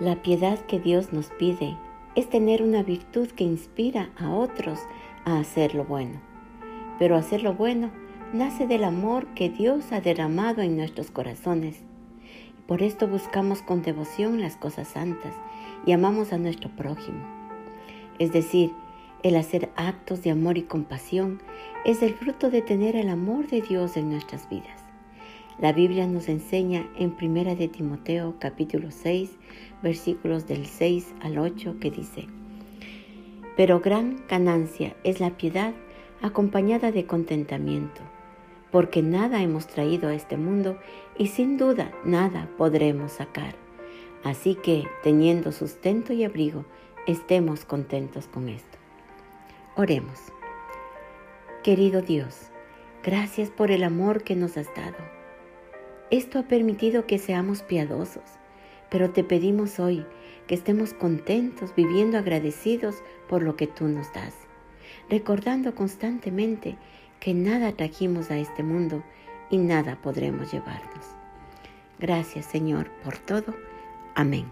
La piedad que Dios nos pide es tener una virtud que inspira a otros a hacer lo bueno. Pero hacer lo bueno nace del amor que Dios ha derramado en nuestros corazones. Por esto buscamos con devoción las cosas santas y amamos a nuestro prójimo. Es decir, el hacer actos de amor y compasión es el fruto de tener el amor de Dios en nuestras vidas. La Biblia nos enseña en 1 de Timoteo capítulo 6 versículos del 6 al 8 que dice, Pero gran ganancia es la piedad acompañada de contentamiento, porque nada hemos traído a este mundo y sin duda nada podremos sacar. Así que, teniendo sustento y abrigo, estemos contentos con esto. Oremos. Querido Dios, gracias por el amor que nos has dado. Esto ha permitido que seamos piadosos, pero te pedimos hoy que estemos contentos, viviendo agradecidos por lo que tú nos das, recordando constantemente que nada trajimos a este mundo y nada podremos llevarnos. Gracias Señor por todo. Amén.